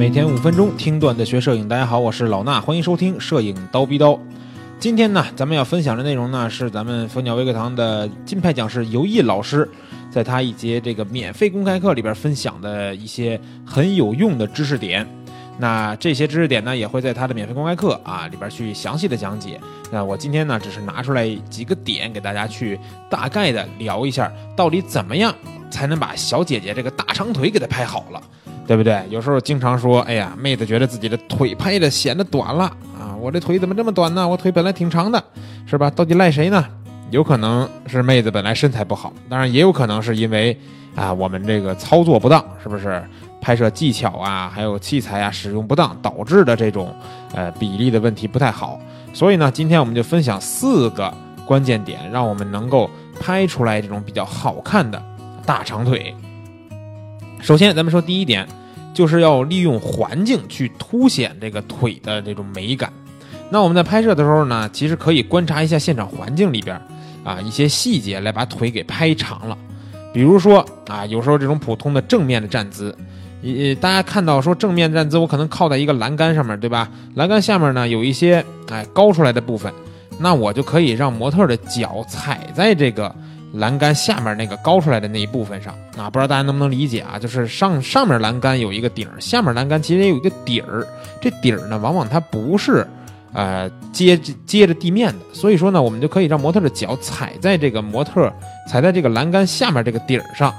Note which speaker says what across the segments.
Speaker 1: 每天五分钟听段子学摄影，大家好，我是老衲，欢迎收听摄影刀逼刀。今天呢，咱们要分享的内容呢，是咱们蜂鸟微课堂的金牌讲师尤毅老师，在他一节这个免费公开课里边分享的一些很有用的知识点。那这些知识点呢，也会在他的免费公开课啊里边去详细的讲解。那我今天呢，只是拿出来几个点给大家去大概的聊一下，到底怎么样才能把小姐姐这个大长腿给她拍好了。对不对？有时候经常说，哎呀，妹子觉得自己的腿拍的显得短了啊，我这腿怎么这么短呢？我腿本来挺长的，是吧？到底赖谁呢？有可能是妹子本来身材不好，当然也有可能是因为啊，我们这个操作不当，是不是？拍摄技巧啊，还有器材啊使用不当导致的这种呃比例的问题不太好。所以呢，今天我们就分享四个关键点，让我们能够拍出来这种比较好看的大长腿。首先，咱们说第一点。就是要利用环境去凸显这个腿的这种美感。那我们在拍摄的时候呢，其实可以观察一下现场环境里边啊一些细节，来把腿给拍长了。比如说啊，有时候这种普通的正面的站姿，呃，大家看到说正面站姿，我可能靠在一个栏杆上面对吧？栏杆下面呢有一些哎高出来的部分，那我就可以让模特的脚踩在这个。栏杆下面那个高出来的那一部分上啊，不知道大家能不能理解啊？就是上上面栏杆有一个顶，下面栏杆其实也有一个底儿。这底儿呢，往往它不是，呃，接接着地面的。所以说呢，我们就可以让模特的脚踩在这个模特踩在这个栏杆下面这个底儿上。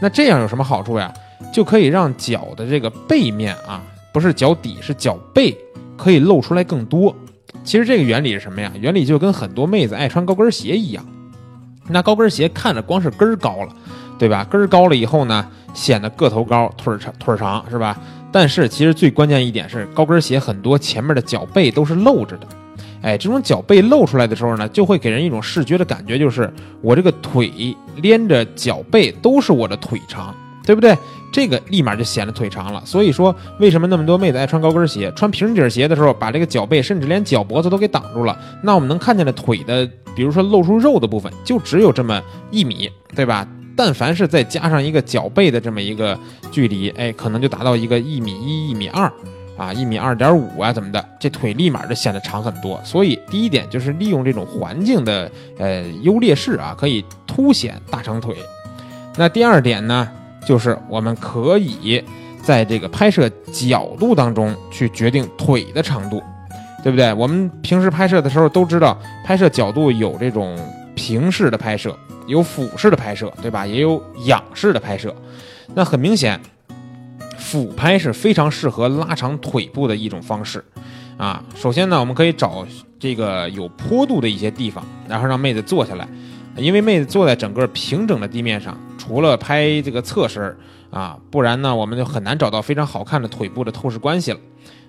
Speaker 1: 那这样有什么好处呀？就可以让脚的这个背面啊，不是脚底，是脚背，可以露出来更多。其实这个原理是什么呀？原理就跟很多妹子爱穿高跟鞋一样。那高跟鞋看着光是跟儿高了，对吧？跟儿高了以后呢，显得个头高，腿长，腿长，是吧？但是其实最关键一点是，高跟鞋很多前面的脚背都是露着的。哎，这种脚背露出来的时候呢，就会给人一种视觉的感觉，就是我这个腿连着脚背都是我的腿长，对不对？这个立马就显得腿长了。所以说，为什么那么多妹子爱穿高跟鞋？穿平底鞋的时候，把这个脚背甚至连脚脖子都给挡住了，那我们能看见的腿的。比如说露出肉的部分就只有这么一米，对吧？但凡是再加上一个脚背的这么一个距离，哎，可能就达到一个一米一、一米二，啊，一米二点五啊，怎么的？这腿立马就显得长很多。所以第一点就是利用这种环境的呃优劣势啊，可以凸显大长腿。那第二点呢，就是我们可以在这个拍摄角度当中去决定腿的长度。对不对？我们平时拍摄的时候都知道，拍摄角度有这种平视的拍摄，有俯视的拍摄，对吧？也有仰视的拍摄。那很明显，俯拍是非常适合拉长腿部的一种方式啊。首先呢，我们可以找这个有坡度的一些地方，然后让妹子坐下来，因为妹子坐在整个平整的地面上，除了拍这个侧身啊，不然呢，我们就很难找到非常好看的腿部的透视关系了。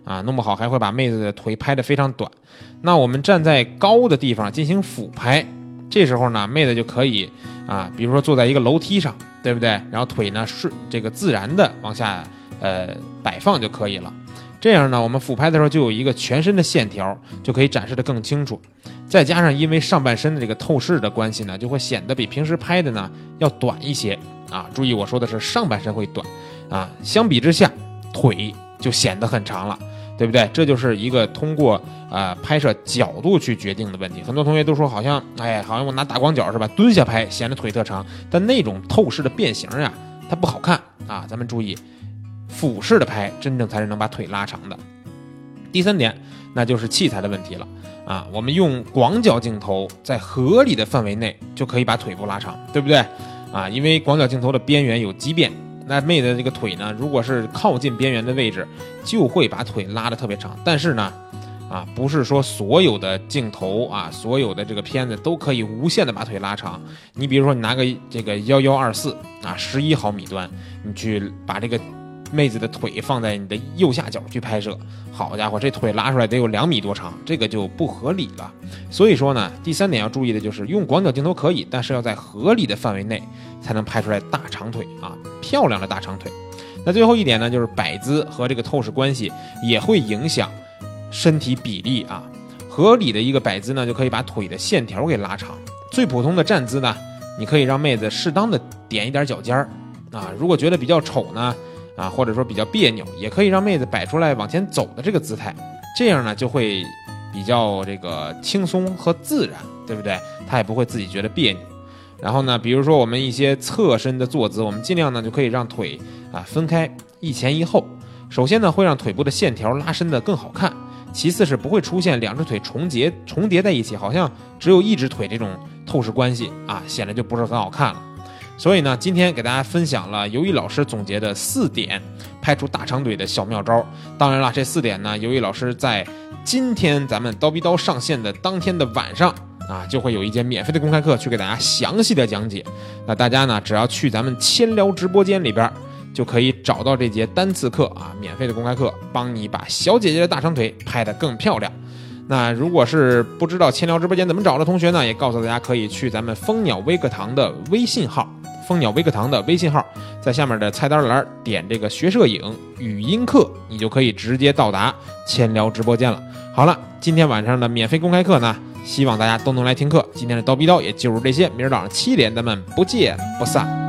Speaker 1: 啊，弄不好还会把妹子的腿拍得非常短。那我们站在高的地方进行俯拍，这时候呢，妹子就可以啊，比如说坐在一个楼梯上，对不对？然后腿呢顺这个自然的往下呃摆放就可以了。这样呢，我们俯拍的时候就有一个全身的线条，就可以展示的更清楚。再加上因为上半身的这个透视的关系呢，就会显得比平时拍的呢要短一些啊。注意我说的是上半身会短啊，相比之下腿就显得很长了。对不对？这就是一个通过啊拍摄角度去决定的问题。很多同学都说，好像哎，好像我拿大广角是吧？蹲下拍显得腿特长，但那种透视的变形呀，它不好看啊。咱们注意，俯视的拍，真正才是能把腿拉长的。第三点，那就是器材的问题了啊。我们用广角镜头，在合理的范围内就可以把腿部拉长，对不对？啊，因为广角镜头的边缘有畸变。那妹子这个腿呢，如果是靠近边缘的位置，就会把腿拉得特别长。但是呢，啊，不是说所有的镜头啊，所有的这个片子都可以无限的把腿拉长。你比如说，你拿个这个幺幺二四啊，十一毫米端，你去把这个。妹子的腿放在你的右下角去拍摄，好家伙，这腿拉出来得有两米多长，这个就不合理了。所以说呢，第三点要注意的就是用广角镜头可以，但是要在合理的范围内才能拍出来大长腿啊，漂亮的大长腿。那最后一点呢，就是摆姿和这个透视关系也会影响身体比例啊。合理的一个摆姿呢，就可以把腿的线条给拉长。最普通的站姿呢，你可以让妹子适当的点一点脚尖儿啊。如果觉得比较丑呢。啊，或者说比较别扭，也可以让妹子摆出来往前走的这个姿态，这样呢就会比较这个轻松和自然，对不对？她也不会自己觉得别扭。然后呢，比如说我们一些侧身的坐姿，我们尽量呢就可以让腿啊分开一前一后。首先呢会让腿部的线条拉伸的更好看，其次是不会出现两只腿重叠重叠在一起，好像只有一只腿这种透视关系啊，显得就不是很好看了。所以呢，今天给大家分享了尤一老师总结的四点拍出大长腿的小妙招。当然了，这四点呢，尤一老师在今天咱们刀逼刀上线的当天的晚上。啊，就会有一节免费的公开课去给大家详细的讲解。那大家呢，只要去咱们千聊直播间里边，就可以找到这节单次课啊，免费的公开课，帮你把小姐姐的大长腿拍得更漂亮。那如果是不知道千聊直播间怎么找的同学呢，也告诉大家可以去咱们蜂鸟微课堂的微信号，蜂鸟微课堂的微信号，在下面的菜单栏点这个学摄影语音课，你就可以直接到达千聊直播间了。好了，今天晚上的免费公开课呢？希望大家都能来听课。今天的刀逼刀也就是这些，明儿早上七点咱们不见不散。